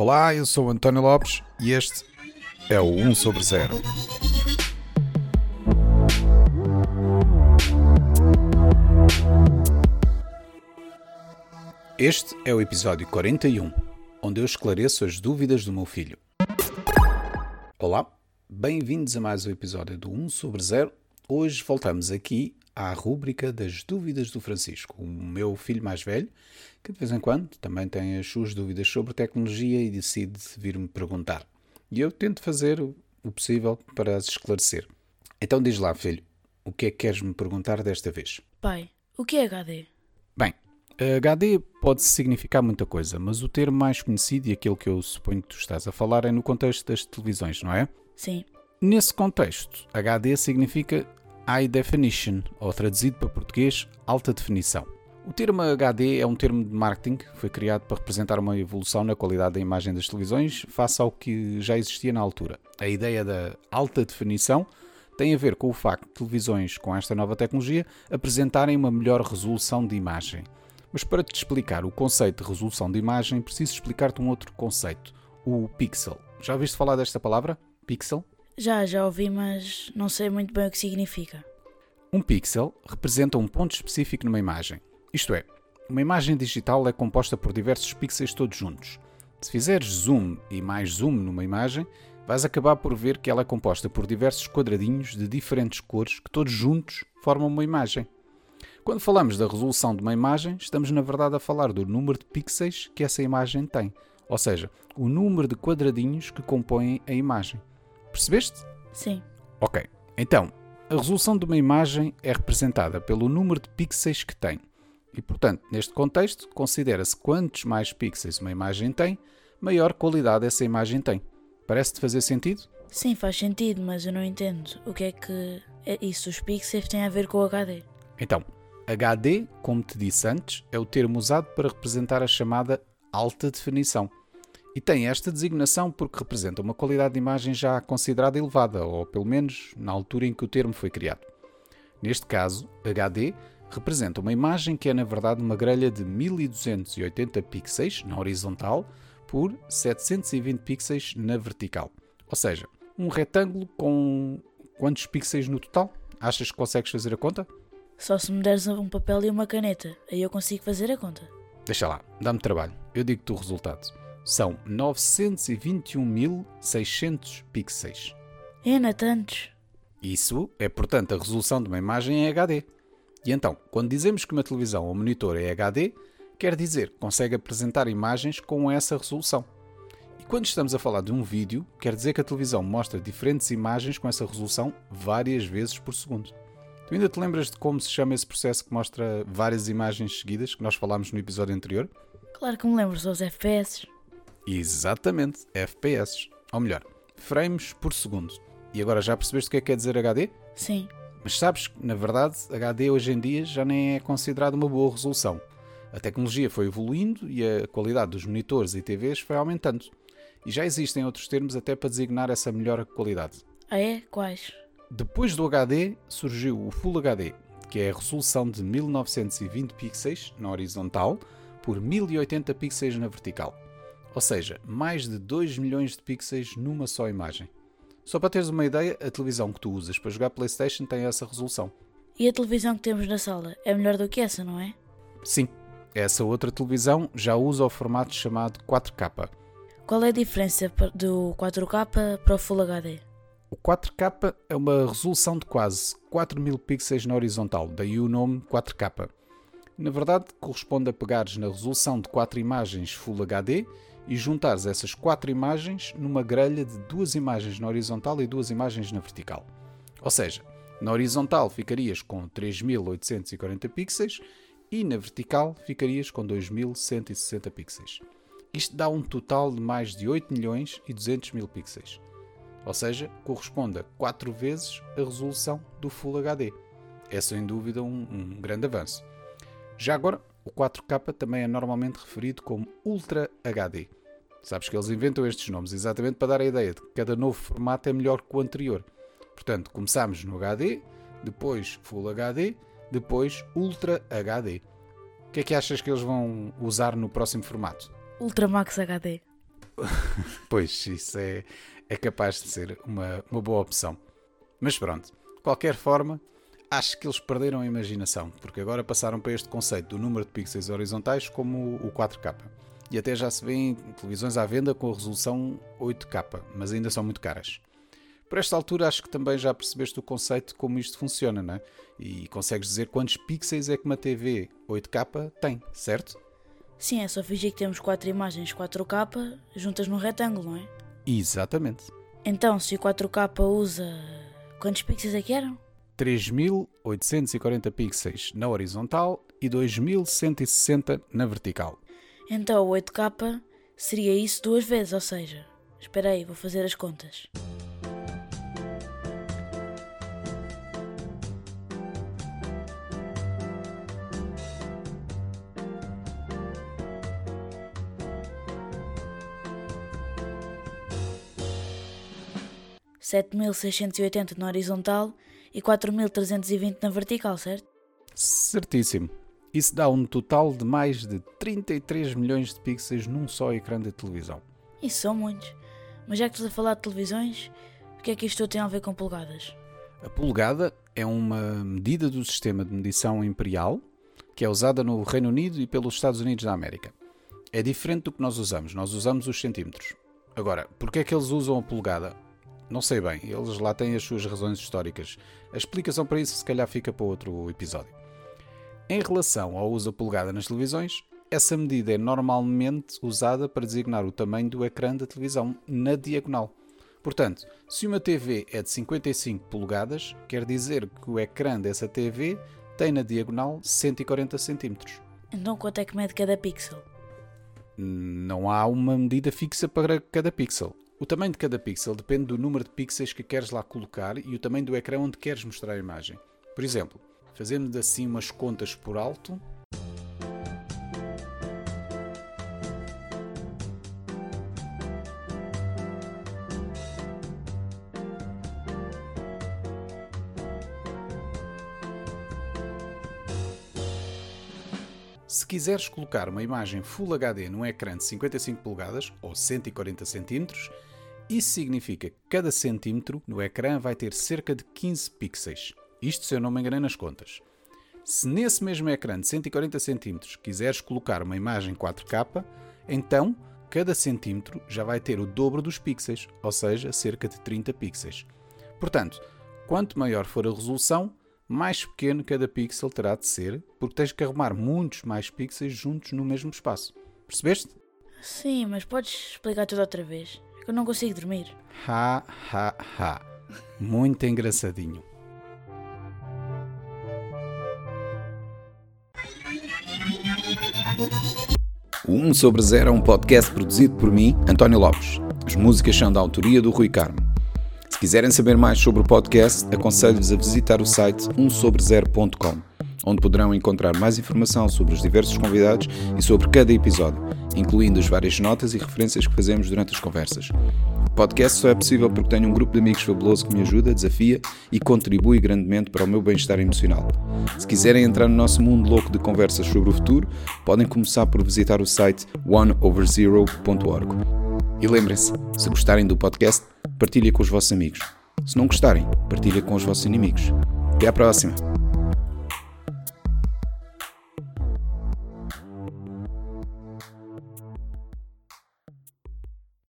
Olá, eu sou António Lopes e este é o 1 sobre 0. Este é o episódio 41, onde eu esclareço as dúvidas do meu filho. Olá, bem-vindos a mais um episódio do 1 sobre 0. Hoje voltamos aqui à rúbrica das dúvidas do Francisco, o meu filho mais velho, que de vez em quando também tem as suas dúvidas sobre tecnologia e decide vir-me perguntar. E eu tento fazer o possível para as esclarecer. Então diz lá, filho, o que é que queres me perguntar desta vez? Pai, o que é HD? Bem, HD pode significar muita coisa, mas o termo mais conhecido e aquele que eu suponho que tu estás a falar é no contexto das televisões, não é? Sim. Nesse contexto, HD significa High Definition, ou traduzido para português, alta definição. O termo HD é um termo de marketing que foi criado para representar uma evolução na qualidade da imagem das televisões face ao que já existia na altura. A ideia da alta definição tem a ver com o facto de televisões com esta nova tecnologia apresentarem uma melhor resolução de imagem. Mas para te explicar o conceito de resolução de imagem, preciso explicar-te um outro conceito, o pixel. Já ouviste falar desta palavra? Pixel? Já, já ouvi, mas não sei muito bem o que significa. Um pixel representa um ponto específico numa imagem. Isto é, uma imagem digital é composta por diversos pixels todos juntos. Se fizeres zoom e mais zoom numa imagem, vais acabar por ver que ela é composta por diversos quadradinhos de diferentes cores que todos juntos formam uma imagem. Quando falamos da resolução de uma imagem, estamos na verdade a falar do número de pixels que essa imagem tem, ou seja, o número de quadradinhos que compõem a imagem. Percebeste? Sim. Ok. Então, a resolução de uma imagem é representada pelo número de pixels que tem. E, portanto, neste contexto, considera-se quantos mais pixels uma imagem tem, maior qualidade essa imagem tem. Parece-te fazer sentido? Sim, faz sentido, mas eu não entendo. O que é que é isso, os pixels têm a ver com o HD? Então, HD, como te disse antes, é o termo usado para representar a chamada alta definição. E tem esta designação porque representa uma qualidade de imagem já considerada elevada, ou pelo menos na altura em que o termo foi criado. Neste caso, HD representa uma imagem que é na verdade uma grelha de 1280 pixels na horizontal por 720 pixels na vertical. Ou seja, um retângulo com quantos pixels no total? Achas que consegues fazer a conta? Só se me deres um papel e uma caneta, aí eu consigo fazer a conta. Deixa lá, dá-me trabalho. Eu digo-te o resultado são 921.600 pixels. É, não tantos. Isso é, portanto, a resolução de uma imagem em HD. E então, quando dizemos que uma televisão ou monitor é HD, quer dizer que consegue apresentar imagens com essa resolução. E quando estamos a falar de um vídeo, quer dizer que a televisão mostra diferentes imagens com essa resolução várias vezes por segundo. Tu ainda te lembras de como se chama esse processo que mostra várias imagens seguidas, que nós falámos no episódio anterior? Claro que me lembro, são os FPS. Exatamente, FPS. Ou melhor, frames por segundo. E agora já percebeste o que é que quer dizer HD? Sim. Mas sabes que, na verdade, HD hoje em dia já nem é considerado uma boa resolução. A tecnologia foi evoluindo e a qualidade dos monitores e TVs foi aumentando. E já existem outros termos até para designar essa melhor qualidade. Ah é? Quais? Depois do HD surgiu o Full HD, que é a resolução de 1920 pixels na horizontal por 1080 pixels na vertical. Ou seja, mais de 2 milhões de pixels numa só imagem. Só para teres uma ideia, a televisão que tu usas para jogar PlayStation tem essa resolução. E a televisão que temos na sala é melhor do que essa, não é? Sim, essa outra televisão já usa o formato chamado 4K. Qual é a diferença do 4K para o Full HD? O 4K é uma resolução de quase 4000 pixels na horizontal, daí o nome 4K. Na verdade, corresponde a pegares na resolução de 4 imagens Full HD e juntares essas quatro imagens numa grelha de duas imagens na horizontal e duas imagens na vertical. Ou seja, na horizontal ficarias com 3840 pixels e na vertical ficarias com 2160 pixels. Isto dá um total de mais de 8 milhões e 200 mil pixels. Ou seja, corresponde a 4 vezes a resolução do Full HD. É sem dúvida um, um grande avanço. Já agora, o 4K também é normalmente referido como Ultra HD. Sabes que eles inventam estes nomes exatamente para dar a ideia de que cada novo formato é melhor que o anterior. Portanto, começamos no HD, depois Full HD, depois Ultra HD. O que é que achas que eles vão usar no próximo formato? Ultramax HD. pois, isso é, é capaz de ser uma, uma boa opção. Mas pronto, de qualquer forma, acho que eles perderam a imaginação, porque agora passaram para este conceito do número de pixels horizontais como o 4K. E até já se vêem televisões à venda com a resolução 8K, mas ainda são muito caras. Por esta altura, acho que também já percebeste o conceito de como isto funciona, não é? E consegues dizer quantos pixels é que uma TV 8K tem, certo? Sim, é só fingir que temos quatro imagens 4K juntas num retângulo, não é? Exatamente. Então, se o 4K usa. Quantos pixels é que eram? 3840 pixels na horizontal e 2160 na vertical. Então o 8K seria isso duas vezes, ou seja. Espera aí, vou fazer as contas. 7.680 na horizontal e 4.320 na vertical, certo? Certíssimo. Isso dá um total de mais de 33 milhões de pixels num só ecrã de televisão. Isso são muitos. Mas já que estás a falar de televisões, o que é que isto tem a ver com polegadas? A polegada é uma medida do sistema de medição imperial que é usada no Reino Unido e pelos Estados Unidos da América. É diferente do que nós usamos, nós usamos os centímetros. Agora, porquê é que eles usam a polegada? Não sei bem, eles lá têm as suas razões históricas. A explicação para isso se calhar fica para outro episódio. Em relação ao uso da polegada nas televisões, essa medida é normalmente usada para designar o tamanho do ecrã da televisão na diagonal. Portanto, se uma TV é de 55 polegadas, quer dizer que o ecrã dessa TV tem na diagonal 140 cm. Então quanto é que mede cada pixel? Não há uma medida fixa para cada pixel. O tamanho de cada pixel depende do número de pixels que queres lá colocar e o tamanho do ecrã onde queres mostrar a imagem. Por exemplo, fazemos assim umas contas por alto. Se quiseres colocar uma imagem Full HD num ecrã de 55 polegadas ou 140 cm, isso significa que cada centímetro no ecrã vai ter cerca de 15 pixels. Isto se eu não me enganei nas contas. Se nesse mesmo ecrã de 140 cm quiseres colocar uma imagem 4K, então cada centímetro já vai ter o dobro dos pixels, ou seja, cerca de 30 pixels. Portanto, quanto maior for a resolução, mais pequeno cada pixel terá de ser, porque tens que arrumar muitos mais pixels juntos no mesmo espaço. Percebeste? Sim, mas podes explicar tudo outra vez? Eu não consigo dormir. Ha, ha, ha. Muito engraçadinho. O 1 sobre 0 é um podcast produzido por mim, António Lopes. As músicas são da autoria do Rui Carmo. Se quiserem saber mais sobre o podcast, aconselho-vos a visitar o site 1sobre0.com, onde poderão encontrar mais informação sobre os diversos convidados e sobre cada episódio incluindo as várias notas e referências que fazemos durante as conversas. O podcast só é possível porque tenho um grupo de amigos fabuloso que me ajuda, desafia e contribui grandemente para o meu bem-estar emocional. Se quiserem entrar no nosso mundo louco de conversas sobre o futuro, podem começar por visitar o site oneoverzero.org. E lembrem-se, se gostarem do podcast, partilhem com os vossos amigos. Se não gostarem, partilhem com os vossos inimigos. Até à próxima!